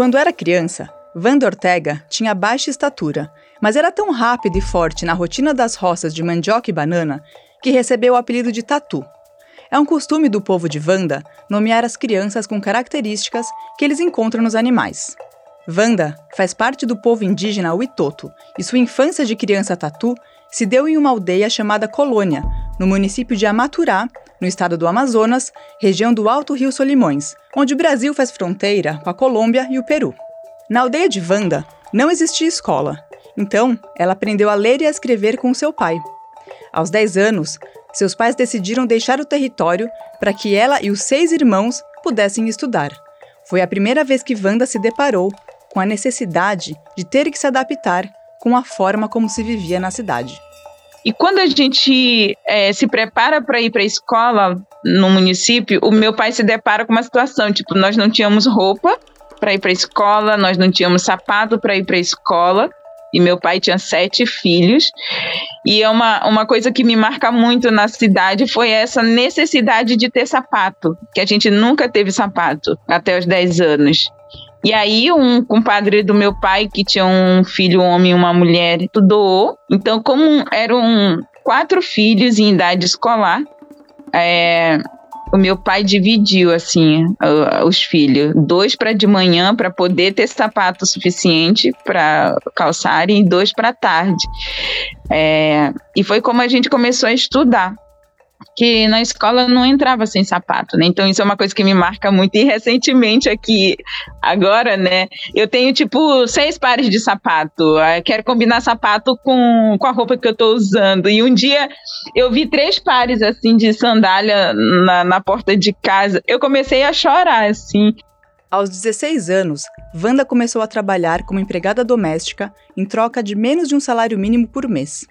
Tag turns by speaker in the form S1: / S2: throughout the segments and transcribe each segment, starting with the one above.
S1: Quando era criança, Wanda Ortega tinha baixa estatura, mas era tão rápida e forte na rotina das roças de mandioca e banana que recebeu o apelido de Tatu. É um costume do povo de Wanda nomear as crianças com características que eles encontram nos animais. Wanda faz parte do povo indígena Witoto e sua infância de criança tatu se deu em uma aldeia chamada Colônia, no município de Amaturá, no estado do Amazonas, região do Alto Rio Solimões, onde o Brasil faz fronteira com a Colômbia e o Peru. Na aldeia de Wanda não existia escola, então ela aprendeu a ler e a escrever com seu pai. Aos 10 anos, seus pais decidiram deixar o território para que ela e os seis irmãos pudessem estudar. Foi a primeira vez que Wanda se deparou com a necessidade de ter que se adaptar com a forma como se vivia na cidade.
S2: E quando a gente é, se prepara para ir para a escola no município, o meu pai se depara com uma situação, tipo, nós não tínhamos roupa para ir para a escola, nós não tínhamos sapato para ir para a escola, e meu pai tinha sete filhos. E é uma, uma coisa que me marca muito na cidade foi essa necessidade de ter sapato, que a gente nunca teve sapato até os 10 anos. E aí, um compadre do meu pai, que tinha um filho um homem e uma mulher, doou. Então, como eram quatro filhos em idade escolar, é, o meu pai dividiu assim os filhos, dois para de manhã para poder ter sapato suficiente para calçarem e dois para tarde. É, e foi como a gente começou a estudar que na escola não entrava sem sapato, né? Então isso é uma coisa que me marca muito. E recentemente aqui, agora, né? Eu tenho tipo seis pares de sapato. Eu quero combinar sapato com, com a roupa que eu tô usando. E um dia eu vi três pares assim de sandália na, na porta de casa. Eu comecei a chorar, assim.
S1: Aos 16 anos, Wanda começou a trabalhar como empregada doméstica em troca de menos de um salário mínimo por mês.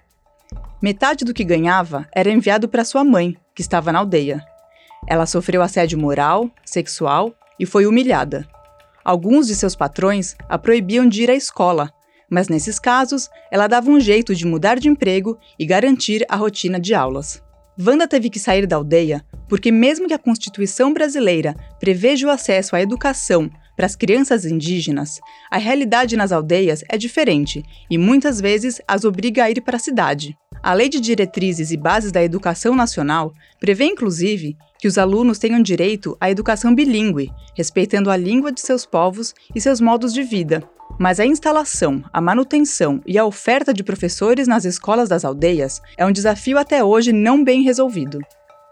S1: Metade do que ganhava era enviado para sua mãe, que estava na aldeia. Ela sofreu assédio moral, sexual e foi humilhada. Alguns de seus patrões a proibiam de ir à escola, mas nesses casos ela dava um jeito de mudar de emprego e garantir a rotina de aulas. Wanda teve que sair da aldeia porque, mesmo que a Constituição brasileira preveja o acesso à educação para as crianças indígenas, a realidade nas aldeias é diferente e muitas vezes as obriga a ir para a cidade. A Lei de Diretrizes e Bases da Educação Nacional prevê, inclusive, que os alunos tenham direito à educação bilíngue, respeitando a língua de seus povos e seus modos de vida. Mas a instalação, a manutenção e a oferta de professores nas escolas das aldeias é um desafio até hoje não bem resolvido.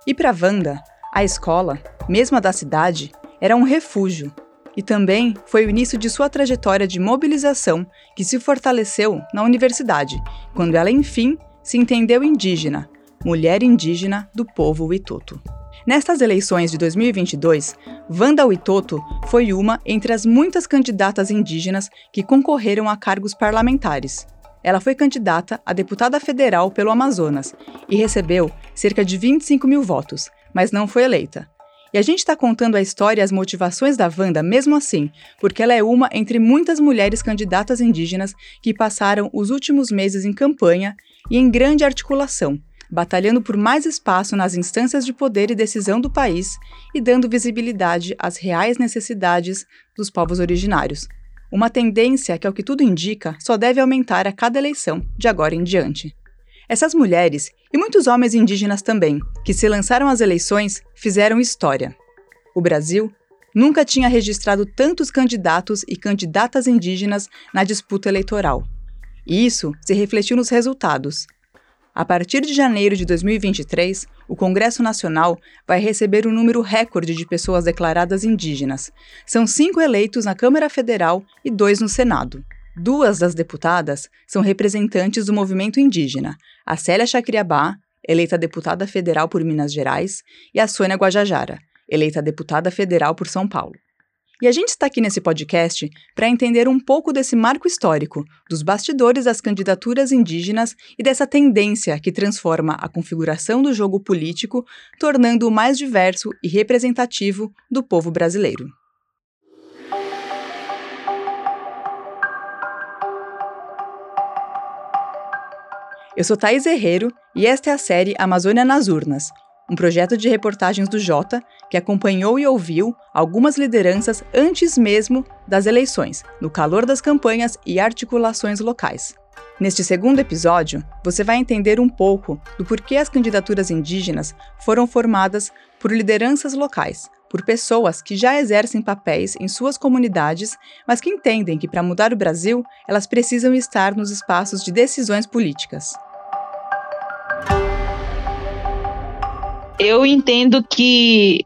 S1: E para Wanda, a escola, mesmo a da cidade, era um refúgio. E também foi o início de sua trajetória de mobilização que se fortaleceu na universidade, quando ela, enfim, se entendeu indígena, mulher indígena do povo Witoto. Nestas eleições de 2022, Wanda Witoto foi uma entre as muitas candidatas indígenas que concorreram a cargos parlamentares. Ela foi candidata a deputada federal pelo Amazonas e recebeu cerca de 25 mil votos, mas não foi eleita. E a gente está contando a história e as motivações da Wanda mesmo assim, porque ela é uma entre muitas mulheres candidatas indígenas que passaram os últimos meses em campanha e em grande articulação, batalhando por mais espaço nas instâncias de poder e decisão do país e dando visibilidade às reais necessidades dos povos originários. Uma tendência que, ao que tudo indica, só deve aumentar a cada eleição de agora em diante. Essas mulheres, e muitos homens indígenas também, que se lançaram às eleições, fizeram história. O Brasil nunca tinha registrado tantos candidatos e candidatas indígenas na disputa eleitoral. E isso se refletiu nos resultados. A partir de janeiro de 2023, o Congresso Nacional vai receber um número recorde de pessoas declaradas indígenas. São cinco eleitos na Câmara Federal e dois no Senado. Duas das deputadas são representantes do movimento indígena, a Célia Chacriabá, eleita deputada federal por Minas Gerais, e a Sônia Guajajara, eleita deputada federal por São Paulo. E a gente está aqui nesse podcast para entender um pouco desse marco histórico, dos bastidores das candidaturas indígenas e dessa tendência que transforma a configuração do jogo político, tornando-o mais diverso e representativo do povo brasileiro. Eu sou Thais Herrero e esta é a série Amazônia nas Urnas, um projeto de reportagens do Jota que acompanhou e ouviu algumas lideranças antes mesmo das eleições, no calor das campanhas e articulações locais. Neste segundo episódio, você vai entender um pouco do porquê as candidaturas indígenas foram formadas por lideranças locais, por pessoas que já exercem papéis em suas comunidades, mas que entendem que para mudar o Brasil, elas precisam estar nos espaços de decisões políticas.
S2: Eu entendo que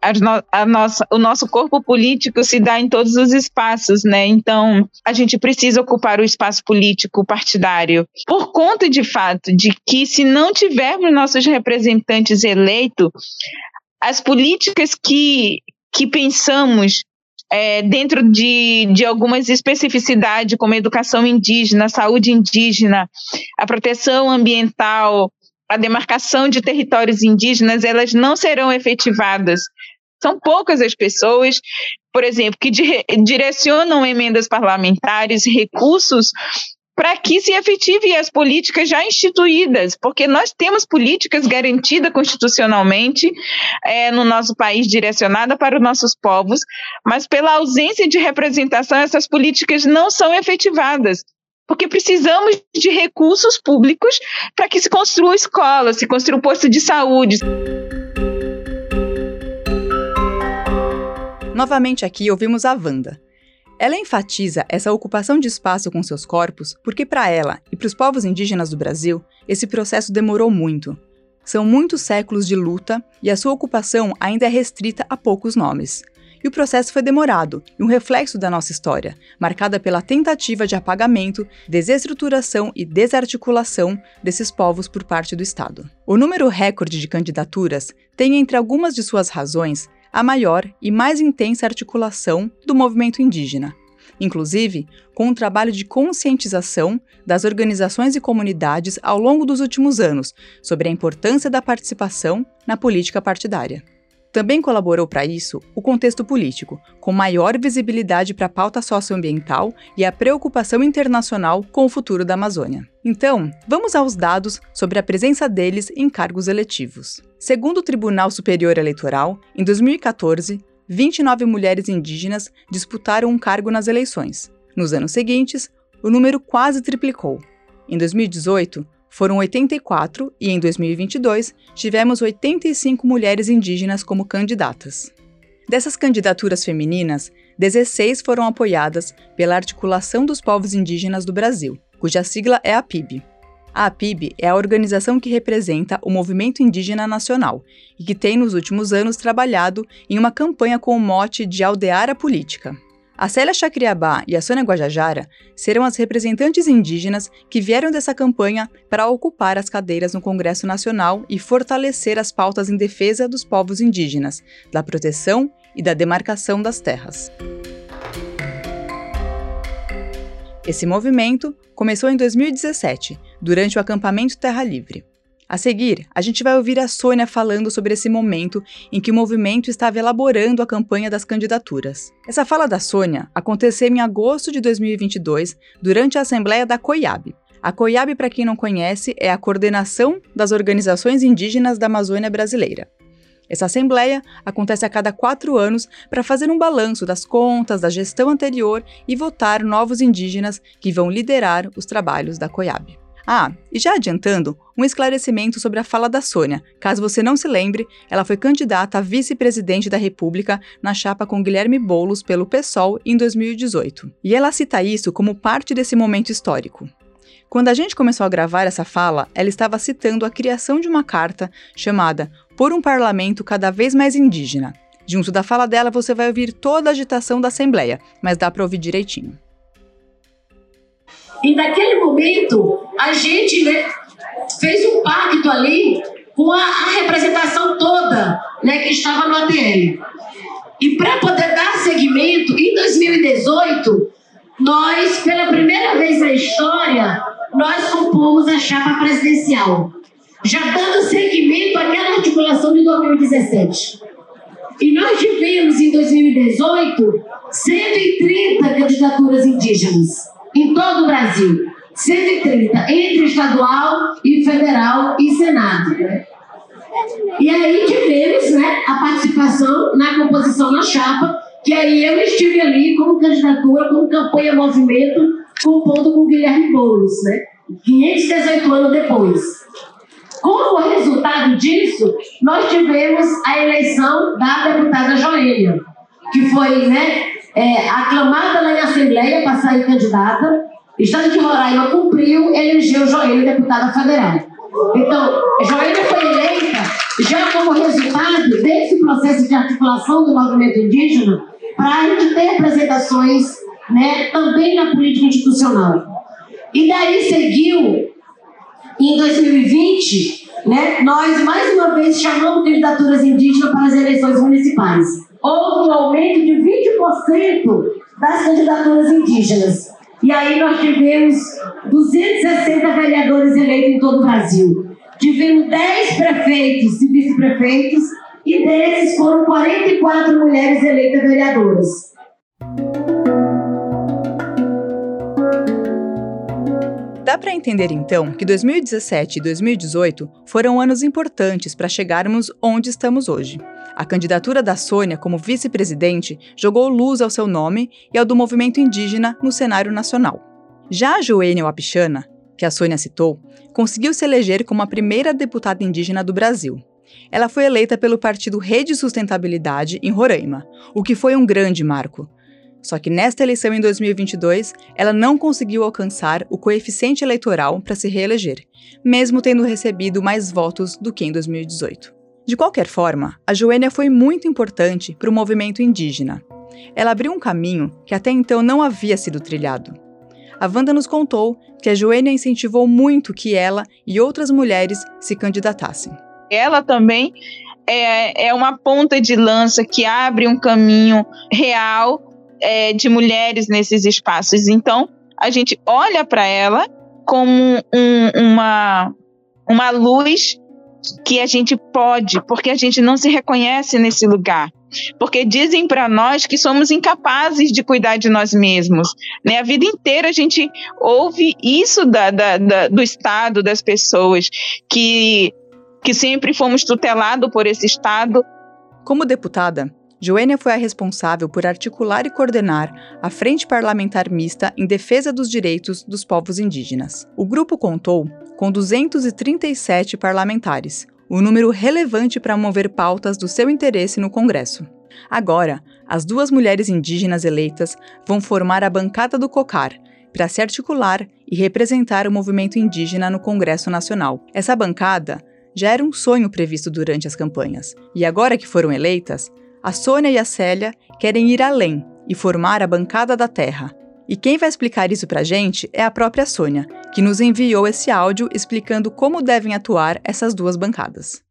S2: a nossa, o nosso corpo político se dá em todos os espaços, né? Então, a gente precisa ocupar o espaço político partidário por conta de fato de que se não tivermos nossos representantes eleitos, as políticas que, que pensamos é, dentro de, de algumas especificidades, como educação indígena, saúde indígena, a proteção ambiental, a demarcação de territórios indígenas, elas não serão efetivadas. São poucas as pessoas, por exemplo, que direcionam emendas parlamentares, recursos para que se efetive as políticas já instituídas, porque nós temos políticas garantidas constitucionalmente é, no nosso país, direcionada para os nossos povos, mas pela ausência de representação, essas políticas não são efetivadas porque precisamos de recursos públicos para que se construa escola, se construa um posto de saúde.
S1: Novamente aqui ouvimos a Wanda. Ela enfatiza essa ocupação de espaço com seus corpos porque, para ela e para os povos indígenas do Brasil, esse processo demorou muito. São muitos séculos de luta e a sua ocupação ainda é restrita a poucos nomes. E o processo foi demorado e um reflexo da nossa história, marcada pela tentativa de apagamento, desestruturação e desarticulação desses povos por parte do Estado. O número recorde de candidaturas tem entre algumas de suas razões a maior e mais intensa articulação do movimento indígena, inclusive com um trabalho de conscientização das organizações e comunidades ao longo dos últimos anos sobre a importância da participação na política partidária. Também colaborou para isso o contexto político, com maior visibilidade para a pauta socioambiental e a preocupação internacional com o futuro da Amazônia. Então, vamos aos dados sobre a presença deles em cargos eletivos. Segundo o Tribunal Superior Eleitoral, em 2014, 29 mulheres indígenas disputaram um cargo nas eleições. Nos anos seguintes, o número quase triplicou. Em 2018, foram 84 e em 2022 tivemos 85 mulheres indígenas como candidatas. Dessas candidaturas femininas, 16 foram apoiadas pela Articulação dos Povos Indígenas do Brasil, cuja sigla é a PIB. A APIB é a organização que representa o movimento indígena nacional e que tem nos últimos anos trabalhado em uma campanha com o mote de aldear a política. A Célia Chacriabá e a Sônia Guajajara serão as representantes indígenas que vieram dessa campanha para ocupar as cadeiras no Congresso Nacional e fortalecer as pautas em defesa dos povos indígenas, da proteção e da demarcação das terras. Esse movimento começou em 2017, durante o acampamento Terra Livre. A seguir, a gente vai ouvir a Sônia falando sobre esse momento em que o movimento estava elaborando a campanha das candidaturas. Essa fala da Sônia aconteceu em agosto de 2022, durante a Assembleia da COIAB. A COIAB, para quem não conhece, é a Coordenação das Organizações Indígenas da Amazônia Brasileira. Essa assembleia acontece a cada quatro anos para fazer um balanço das contas da gestão anterior e votar novos indígenas que vão liderar os trabalhos da COIAB. Ah, e já adiantando, um esclarecimento sobre a fala da Sônia. Caso você não se lembre, ela foi candidata a vice-presidente da República na chapa com Guilherme Boulos pelo PSOL em 2018. E ela cita isso como parte desse momento histórico. Quando a gente começou a gravar essa fala, ela estava citando a criação de uma carta chamada Por um Parlamento Cada Vez Mais Indígena. Junto da fala dela, você vai ouvir toda a agitação da Assembleia, mas dá para ouvir direitinho.
S3: E naquele momento, a gente né, fez um pacto ali com a, a representação toda né, que estava no ATL. E para poder dar seguimento, em 2018, nós, pela primeira vez na história, nós compomos a chapa presidencial, já dando seguimento àquela articulação de 2017. E nós tivemos, em 2018, 130 candidaturas indígenas em todo o Brasil. 130, entre estadual e federal e Senado. Né? E aí tivemos né, a participação na composição na chapa, que aí eu estive ali como candidatura, como campanha movimento, compondo com Guilherme Boulos, né? 518 anos depois. Como resultado disso, nós tivemos a eleição da deputada Joênia, que foi né, é, aclamada na Assembleia para sair candidata. Estado de Roraima cumpriu, elegeu Joênia deputada federal. Então, Joênia foi eleita já como resultado desse processo de articulação do movimento indígena para a gente ter apresentações né, também na política institucional. E daí seguiu, em 2020, né, nós mais uma vez chamamos candidaturas indígenas para as eleições municipais. Houve um aumento de 20% das candidaturas indígenas. E aí nós tivemos 260 vereadores eleitos em todo o Brasil. Tivemos 10 prefeitos e vice-prefeitos, e desses foram 44 mulheres eleitas vereadoras.
S1: Dá para entender então que 2017 e 2018 foram anos importantes para chegarmos onde estamos hoje. A candidatura da Sônia como vice-presidente jogou luz ao seu nome e ao do movimento indígena no cenário nacional. Já a Joênia Wapichana, que a Sônia citou, conseguiu se eleger como a primeira deputada indígena do Brasil. Ela foi eleita pelo partido Rede Sustentabilidade em Roraima, o que foi um grande marco, só que nesta eleição em 2022, ela não conseguiu alcançar o coeficiente eleitoral para se reeleger, mesmo tendo recebido mais votos do que em 2018. De qualquer forma, a Joênia foi muito importante para o movimento indígena. Ela abriu um caminho que até então não havia sido trilhado. A Wanda nos contou que a Joênia incentivou muito que ela e outras mulheres se candidatassem.
S2: Ela também é, é uma ponta de lança que abre um caminho real é, de mulheres nesses espaços. Então, a gente olha para ela como um, uma, uma luz que a gente pode, porque a gente não se reconhece nesse lugar. Porque dizem para nós que somos incapazes de cuidar de nós mesmos. Né? A vida inteira a gente ouve isso da, da, da, do Estado, das pessoas, que, que sempre fomos tutelados por esse Estado.
S1: Como deputada, Joênia foi a responsável por articular e coordenar a Frente Parlamentar Mista em defesa dos direitos dos povos indígenas. O grupo contou com 237 parlamentares, um número relevante para mover pautas do seu interesse no Congresso. Agora, as duas mulheres indígenas eleitas vão formar a bancada do COCAR, para se articular e representar o movimento indígena no Congresso Nacional. Essa bancada já era um sonho previsto durante as campanhas, e agora que foram eleitas, a Sônia e a Célia querem ir além e formar a bancada da Terra. E quem vai explicar isso pra gente é a própria Sônia, que nos enviou esse áudio explicando como devem atuar essas duas bancadas.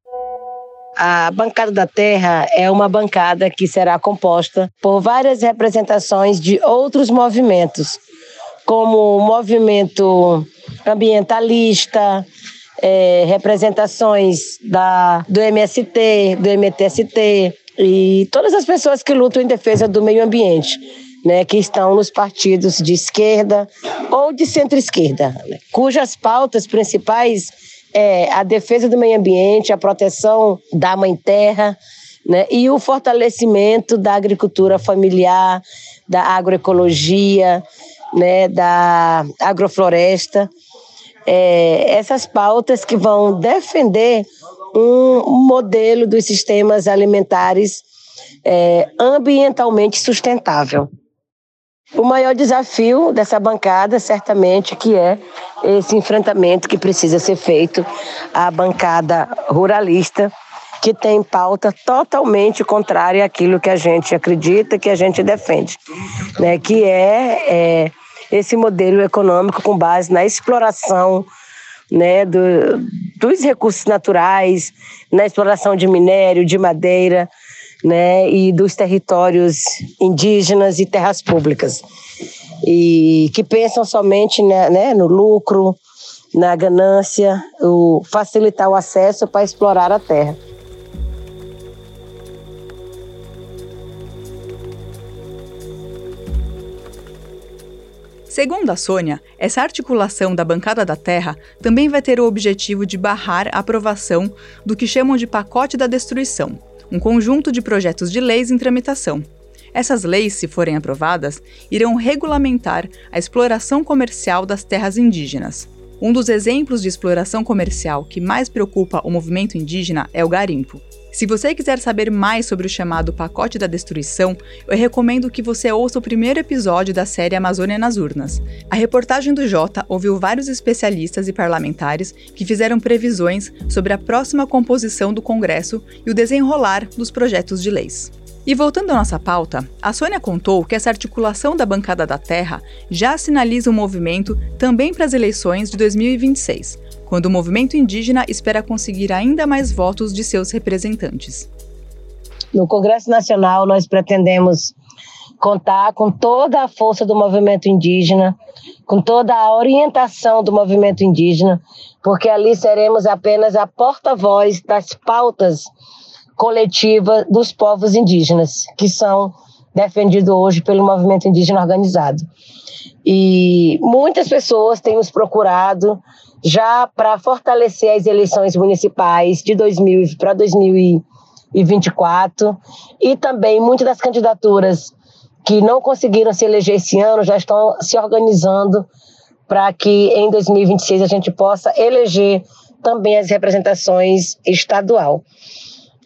S4: A bancada da Terra é uma bancada que será composta por várias representações de outros movimentos, como o movimento ambientalista, é, representações da, do MST, do MTST, e todas as pessoas que lutam em defesa do meio ambiente, né, que estão nos partidos de esquerda ou de centro-esquerda, né, cujas pautas principais é a defesa do meio ambiente, a proteção da mãe terra, né, e o fortalecimento da agricultura familiar, da agroecologia, né, da agrofloresta. É, essas pautas que vão defender um modelo dos sistemas alimentares é, ambientalmente sustentável. O maior desafio dessa bancada, certamente, que é esse enfrentamento que precisa ser feito à bancada ruralista, que tem pauta totalmente contrária àquilo que a gente acredita, que a gente defende, né? que é, é esse modelo econômico com base na exploração né, do, dos recursos naturais, na exploração de minério, de madeira, né, e dos territórios indígenas e terras públicas. E que pensam somente né, né no lucro, na ganância, o facilitar o acesso para explorar a terra.
S1: Segundo a Sônia, essa articulação da bancada da terra também vai ter o objetivo de barrar a aprovação do que chamam de pacote da destruição, um conjunto de projetos de leis em tramitação. Essas leis, se forem aprovadas, irão regulamentar a exploração comercial das terras indígenas. Um dos exemplos de exploração comercial que mais preocupa o movimento indígena é o garimpo. Se você quiser saber mais sobre o chamado pacote da destruição, eu recomendo que você ouça o primeiro episódio da série Amazônia nas Urnas. A reportagem do Jota ouviu vários especialistas e parlamentares que fizeram previsões sobre a próxima composição do Congresso e o desenrolar dos projetos de leis. E voltando à nossa pauta, a Sônia contou que essa articulação da bancada da terra já sinaliza um movimento também para as eleições de 2026, quando o movimento indígena espera conseguir ainda mais votos de seus representantes.
S4: No Congresso Nacional, nós pretendemos contar com toda a força do movimento indígena, com toda a orientação do movimento indígena, porque ali seremos apenas a porta-voz das pautas coletivas dos povos indígenas, que são defendidos hoje pelo movimento indígena organizado. E muitas pessoas têm nos procurado já para fortalecer as eleições municipais de 2000 para 2024 e também muitas das candidaturas que não conseguiram se eleger esse ano já estão se organizando para que em 2026 a gente possa eleger também as representações estadual.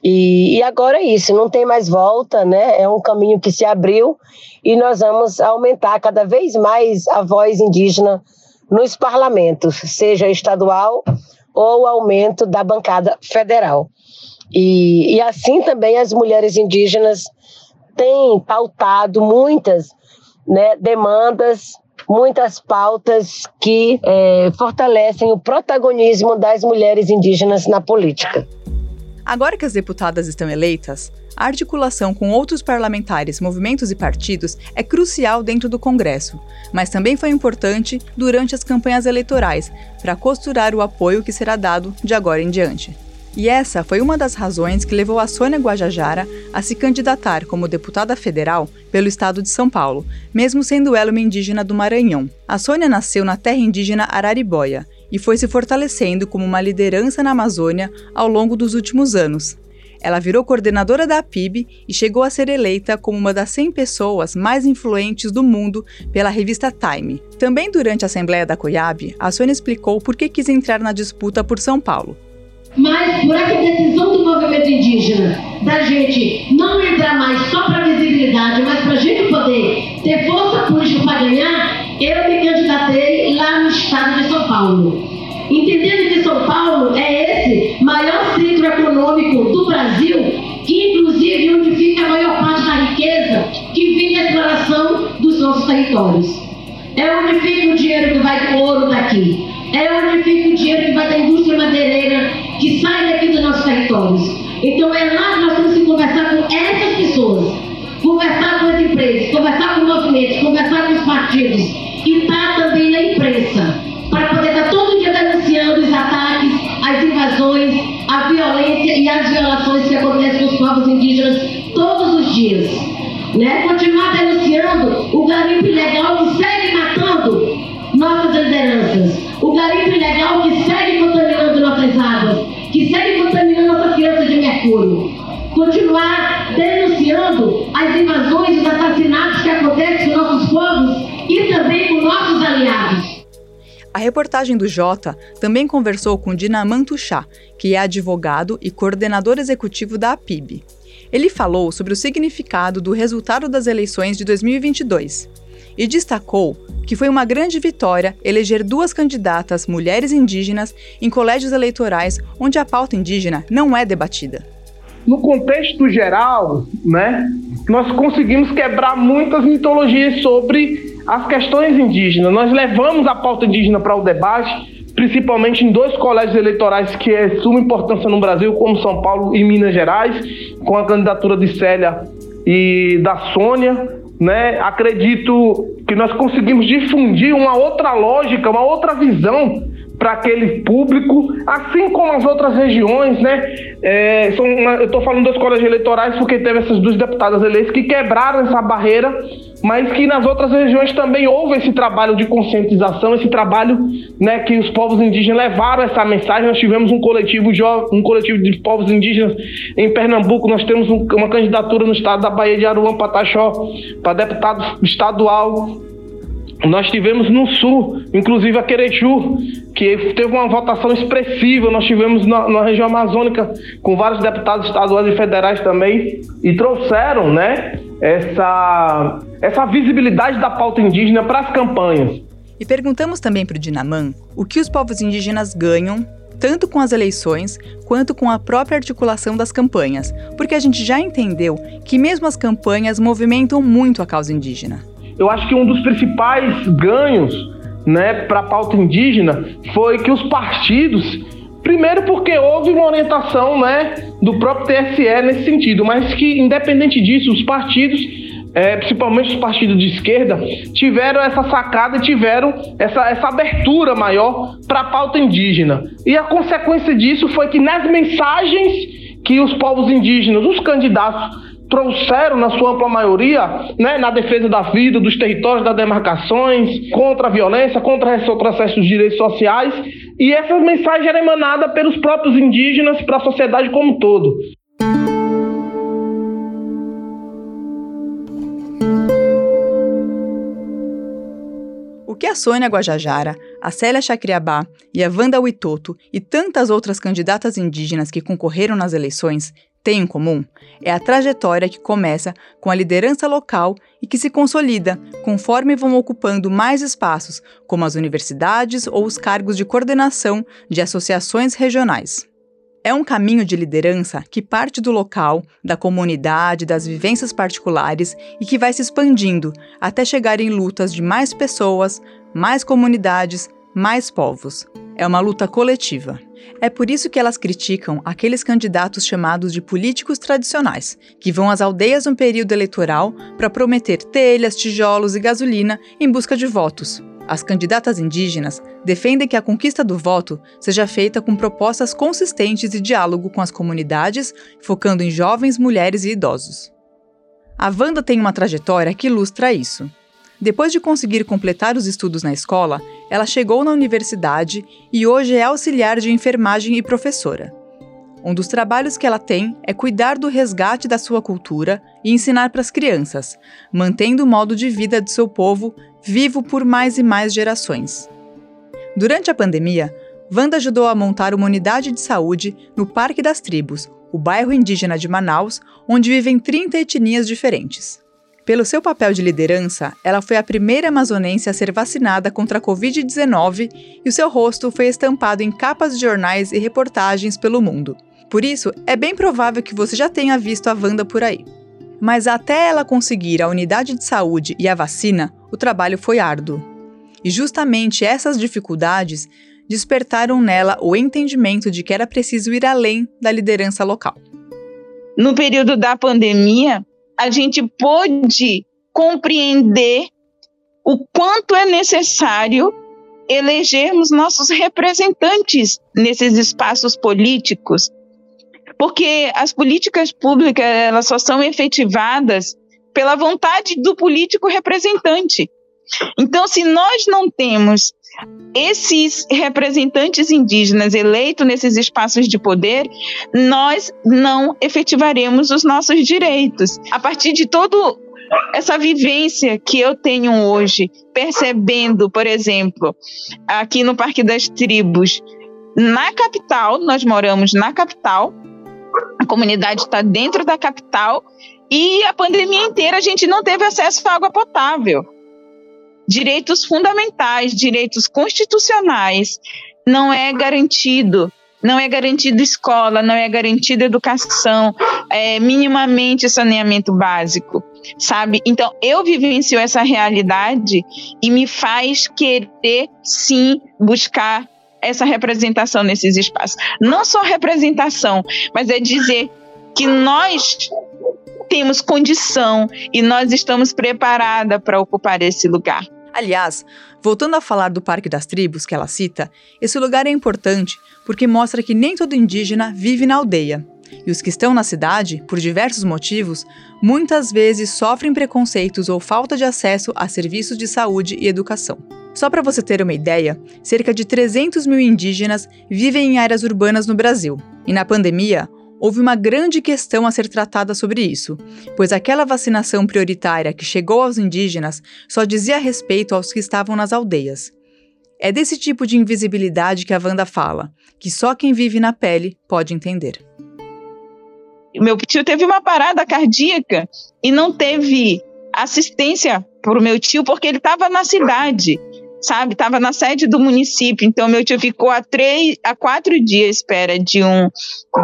S4: E, e, agora é isso, não tem mais volta, né? É um caminho que se abriu e nós vamos aumentar cada vez mais a voz indígena nos parlamentos, seja estadual ou aumento da bancada federal. E, e assim também as mulheres indígenas têm pautado muitas né, demandas, muitas pautas que é, fortalecem o protagonismo das mulheres indígenas na política.
S1: Agora que as deputadas estão eleitas, a articulação com outros parlamentares, movimentos e partidos é crucial dentro do Congresso, mas também foi importante durante as campanhas eleitorais para costurar o apoio que será dado de agora em diante. E essa foi uma das razões que levou a Sônia Guajajara a se candidatar como deputada federal pelo estado de São Paulo, mesmo sendo ela uma indígena do Maranhão. A Sônia nasceu na terra indígena Araribóia e foi se fortalecendo como uma liderança na Amazônia ao longo dos últimos anos. Ela virou coordenadora da APIB e chegou a ser eleita como uma das 100 pessoas mais influentes do mundo pela revista Time. Também durante a Assembleia da COIAB, a Sônia explicou por que quis entrar na disputa por São Paulo.
S3: Mas por essa decisão do movimento indígena, da gente não entrar mais só para visibilidade, mas para a gente poder ter força política para ganhar, eu me candidatei Paulo. Entendendo que São Paulo é esse maior centro econômico do Brasil, que inclusive onde fica a maior parte da riqueza que vem da exploração dos nossos territórios. É onde fica o dinheiro que vai com ouro daqui. É onde fica o dinheiro que vai da indústria madeireira que sai daqui dos nossos territórios. Então é lá que nós temos que conversar com essas pessoas, conversar com as empresas, conversar com os movimentos, conversar com os partidos e estar tá também na imprensa, para poder invasões, a violência e as violações que acontecem com os povos indígenas todos os dias. Né? Continuar denunciando o garimpo ilegal que segue matando nossas lideranças, o garimpo ilegal que segue contaminando nossas águas, que segue contaminando nossas crianças de mercúrio. Continuar denunciando as invasões e os assassinatos
S1: A reportagem do Jota também conversou com Dinaman Tuchá, que é advogado e coordenador executivo da APIB. Ele falou sobre o significado do resultado das eleições de 2022 e destacou que foi uma grande vitória eleger duas candidatas mulheres indígenas em colégios eleitorais onde a pauta indígena não é debatida.
S5: No contexto geral, né, nós conseguimos quebrar muitas mitologias sobre as questões indígenas. Nós levamos a pauta indígena para o debate, principalmente em dois colégios eleitorais que é de suma importância no Brasil, como São Paulo e Minas Gerais, com a candidatura de Célia e da Sônia, né? Acredito que nós conseguimos difundir uma outra lógica, uma outra visão para aquele público, assim como as outras regiões, né? É, são eu estou falando das colégios eleitorais porque teve essas duas deputadas eleitas que quebraram essa barreira, mas que nas outras regiões também houve esse trabalho de conscientização, esse trabalho, né, que os povos indígenas levaram essa mensagem. Nós tivemos um coletivo um coletivo de povos indígenas em Pernambuco. Nós temos um, uma candidatura no estado da Bahia de Aruan Pataxó para deputado estadual nós tivemos no Sul, inclusive a Querechu, que teve uma votação expressiva. Nós tivemos na, na, região amazônica com vários deputados estaduais e federais também e trouxeram, né, essa, essa visibilidade da pauta indígena para as campanhas.
S1: E perguntamos também para o Dinamã o que os povos indígenas ganham tanto com as eleições quanto com a própria articulação das campanhas, porque a gente já entendeu que mesmo as campanhas movimentam muito a causa indígena
S5: eu acho que um dos principais ganhos né, para a pauta indígena foi que os partidos, primeiro porque houve uma orientação né, do próprio TSE nesse sentido, mas que independente disso, os partidos, é, principalmente os partidos de esquerda, tiveram essa sacada, tiveram essa, essa abertura maior para a pauta indígena. E a consequência disso foi que nas mensagens que os povos indígenas, os candidatos trouxeram, na sua ampla maioria, né, na defesa da vida, dos territórios, das demarcações, contra a violência, contra o retrocesso dos direitos sociais. E essa mensagem era emanada pelos próprios indígenas para a sociedade como um todo.
S1: O que a Sônia Guajajara, a Célia Chacriabá e a Wanda Witoto e tantas outras candidatas indígenas que concorreram nas eleições têm em comum é a trajetória que começa com a liderança local e que se consolida conforme vão ocupando mais espaços, como as universidades ou os cargos de coordenação de associações regionais. É um caminho de liderança que parte do local, da comunidade, das vivências particulares e que vai se expandindo até chegar em lutas de mais pessoas, mais comunidades, mais povos. É uma luta coletiva. É por isso que elas criticam aqueles candidatos chamados de políticos tradicionais, que vão às aldeias no período eleitoral para prometer telhas, tijolos e gasolina em busca de votos. As candidatas indígenas defendem que a conquista do voto seja feita com propostas consistentes e diálogo com as comunidades, focando em jovens, mulheres e idosos. A Wanda tem uma trajetória que ilustra isso. Depois de conseguir completar os estudos na escola, ela chegou na universidade e hoje é auxiliar de enfermagem e professora. Um dos trabalhos que ela tem é cuidar do resgate da sua cultura e ensinar para as crianças, mantendo o modo de vida de seu povo vivo por mais e mais gerações. Durante a pandemia, Wanda ajudou a montar uma unidade de saúde no Parque das Tribos, o bairro indígena de Manaus, onde vivem 30 etnias diferentes. Pelo seu papel de liderança, ela foi a primeira amazonense a ser vacinada contra a Covid-19 e o seu rosto foi estampado em capas de jornais e reportagens pelo mundo. Por isso, é bem provável que você já tenha visto a Wanda por aí. Mas até ela conseguir a unidade de saúde e a vacina, o trabalho foi árduo. E justamente essas dificuldades despertaram nela o entendimento de que era preciso ir além da liderança local.
S2: No período da pandemia, a gente pôde compreender o quanto é necessário elegermos nossos representantes nesses espaços políticos, porque as políticas públicas elas só são efetivadas pela vontade do político representante. Então, se nós não temos esses representantes indígenas eleitos nesses espaços de poder, nós não efetivaremos os nossos direitos. A partir de todo essa vivência que eu tenho hoje, percebendo, por exemplo, aqui no Parque das Tribos, na capital, nós moramos na capital, a comunidade está dentro da capital e a pandemia inteira a gente não teve acesso à água potável direitos fundamentais, direitos constitucionais, não é garantido. Não é garantido escola, não é garantido educação, é, minimamente saneamento básico, sabe? Então, eu vivencio essa realidade e me faz querer, sim, buscar essa representação nesses espaços. Não só representação, mas é dizer que nós temos condição e nós estamos preparadas para ocupar esse lugar.
S1: Aliás, voltando a falar do Parque das Tribos que ela cita, esse lugar é importante porque mostra que nem todo indígena vive na aldeia. E os que estão na cidade, por diversos motivos, muitas vezes sofrem preconceitos ou falta de acesso a serviços de saúde e educação. Só para você ter uma ideia, cerca de 300 mil indígenas vivem em áreas urbanas no Brasil. E na pandemia, houve uma grande questão a ser tratada sobre isso, pois aquela vacinação prioritária que chegou aos indígenas só dizia respeito aos que estavam nas aldeias. É desse tipo de invisibilidade que a Wanda fala, que só quem vive na pele pode entender.
S2: Meu tio teve uma parada cardíaca e não teve assistência para o meu tio porque ele estava na cidade sabe? Estava na sede do município, então meu tio ficou a três, a quatro dias à espera de um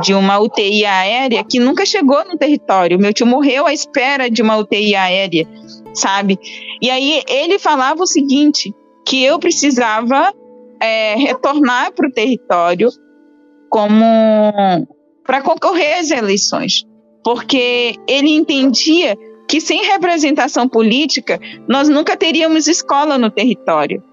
S2: de uma UTI aérea que nunca chegou no território. Meu tio morreu à espera de uma UTI aérea, sabe? E aí ele falava o seguinte, que eu precisava é, retornar para o território como para concorrer às eleições, porque ele entendia que sem representação política nós nunca teríamos escola no território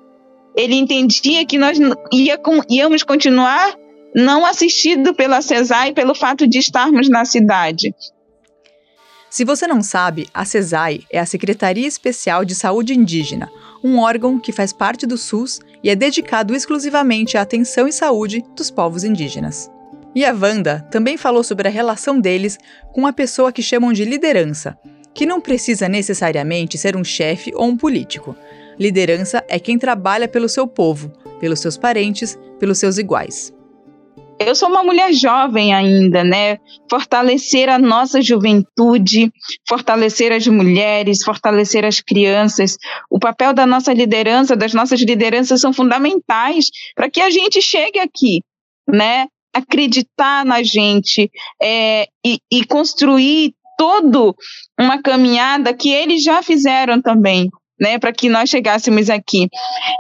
S2: ele entendia que nós ia, íamos continuar não assistido pela CESAI pelo fato de estarmos na cidade.
S1: Se você não sabe, a CESAI é a Secretaria Especial de Saúde Indígena, um órgão que faz parte do SUS e é dedicado exclusivamente à atenção e saúde dos povos indígenas. E a Wanda também falou sobre a relação deles com a pessoa que chamam de liderança, que não precisa necessariamente ser um chefe ou um político, Liderança é quem trabalha pelo seu povo, pelos seus parentes, pelos seus iguais.
S2: Eu sou uma mulher jovem ainda, né? Fortalecer a nossa juventude, fortalecer as mulheres, fortalecer as crianças. O papel da nossa liderança, das nossas lideranças são fundamentais para que a gente chegue aqui, né? Acreditar na gente é, e, e construir todo uma caminhada que eles já fizeram também né, para que nós chegássemos aqui.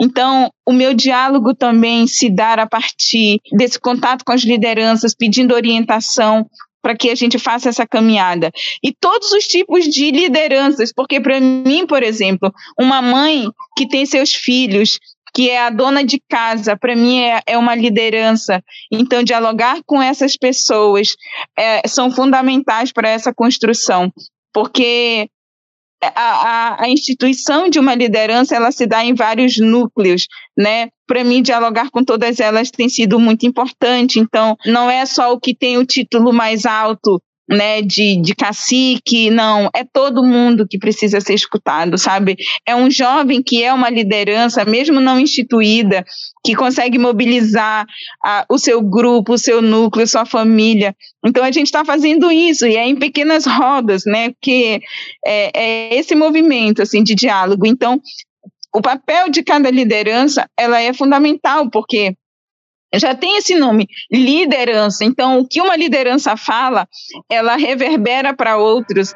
S2: Então, o meu diálogo também se dar a partir desse contato com as lideranças, pedindo orientação para que a gente faça essa caminhada. E todos os tipos de lideranças, porque para mim, por exemplo, uma mãe que tem seus filhos, que é a dona de casa, para mim é, é, uma liderança. Então, dialogar com essas pessoas é, são fundamentais para essa construção, porque a, a, instituição de uma liderança ela se dá em vários núcleos, né? Para mim, dialogar com todas elas tem sido muito importante. Então, não é só o que tem o título mais alto né, de, de cacique, não, é todo mundo que precisa ser escutado, sabe? É um jovem que é uma liderança, mesmo não instituída, que consegue mobilizar a, o seu grupo, o seu núcleo, sua família. Então a gente está fazendo isso e é em pequenas rodas, né? Que é, é esse movimento assim de diálogo. Então o papel de cada liderança ela é fundamental porque já tem esse nome, liderança. Então, o que uma liderança fala, ela reverbera para outros.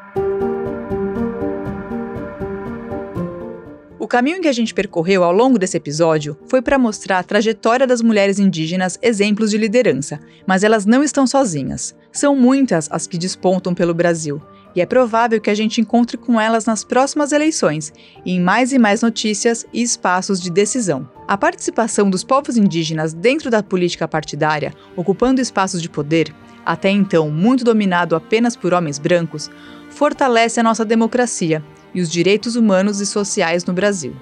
S1: O caminho que a gente percorreu ao longo desse episódio foi para mostrar a trajetória das mulheres indígenas exemplos de liderança, mas elas não estão sozinhas. São muitas as que despontam pelo Brasil, e é provável que a gente encontre com elas nas próximas eleições em mais e mais notícias e espaços de decisão. A participação dos povos indígenas dentro da política partidária, ocupando espaços de poder, até então muito dominado apenas por homens brancos, fortalece a nossa democracia e os direitos humanos e sociais no Brasil.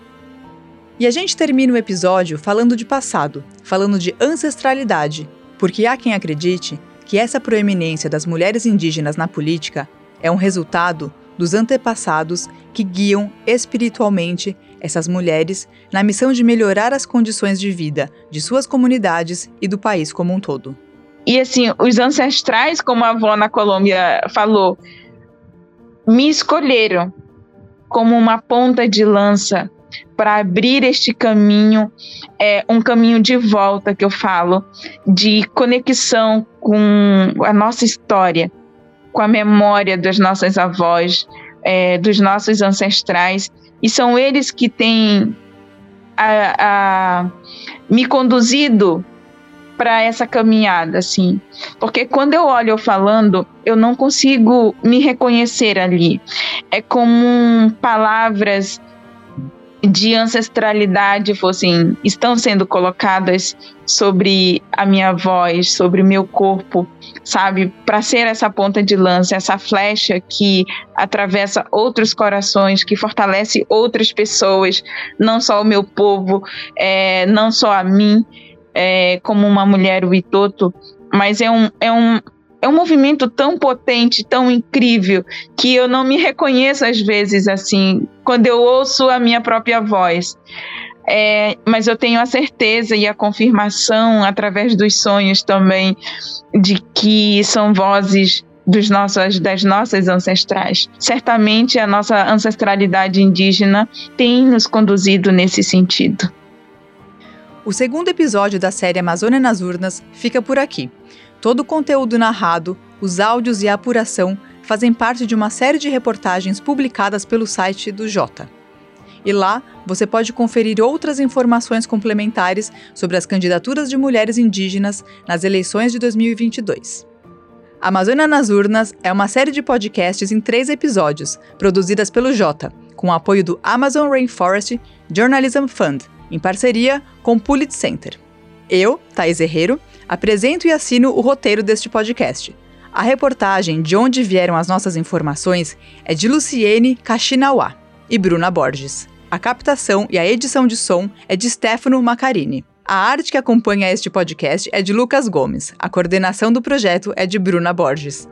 S1: E a gente termina o episódio falando de passado, falando de ancestralidade, porque há quem acredite que essa proeminência das mulheres indígenas na política é um resultado dos antepassados que guiam espiritualmente essas mulheres na missão de melhorar as condições de vida de suas comunidades e do país como um todo.
S2: E assim, os ancestrais, como a avó na Colômbia falou, me escolheram como uma ponta de lança para abrir este caminho, é um caminho de volta que eu falo, de conexão com a nossa história, com a memória das nossas avós, é, dos nossos ancestrais, e são eles que têm a, a, me conduzido para essa caminhada, assim. Porque quando eu olho falando, eu não consigo me reconhecer ali. É como palavras de ancestralidade fossem estão sendo colocadas sobre a minha voz, sobre o meu corpo, sabe, para ser essa ponta de lança, essa flecha que atravessa outros corações, que fortalece outras pessoas, não só o meu povo, é, não só a mim, é, como uma mulher o Itoto, mas é um, é um é um movimento tão potente, tão incrível, que eu não me reconheço às vezes assim, quando eu ouço a minha própria voz. É, mas eu tenho a certeza e a confirmação, através dos sonhos também, de que são vozes dos nossos, das nossas ancestrais. Certamente a nossa ancestralidade indígena tem nos conduzido nesse sentido.
S1: O segundo episódio da série Amazônia nas Urnas fica por aqui. Todo o conteúdo narrado, os áudios e a apuração fazem parte de uma série de reportagens publicadas pelo site do Jota. E lá você pode conferir outras informações complementares sobre as candidaturas de mulheres indígenas nas eleições de 2022. Amazônia nas Urnas é uma série de podcasts em três episódios, produzidas pelo Jota, com apoio do Amazon Rainforest Journalism Fund, em parceria com o Pulitzer Center. Eu, Thais Herrero, apresento e assino o roteiro deste podcast. A reportagem De Onde Vieram as Nossas Informações é de Luciene Kashinawa e Bruna Borges. A captação e a edição de som é de Stefano Macarini. A arte que acompanha este podcast é de Lucas Gomes. A coordenação do projeto é de Bruna Borges.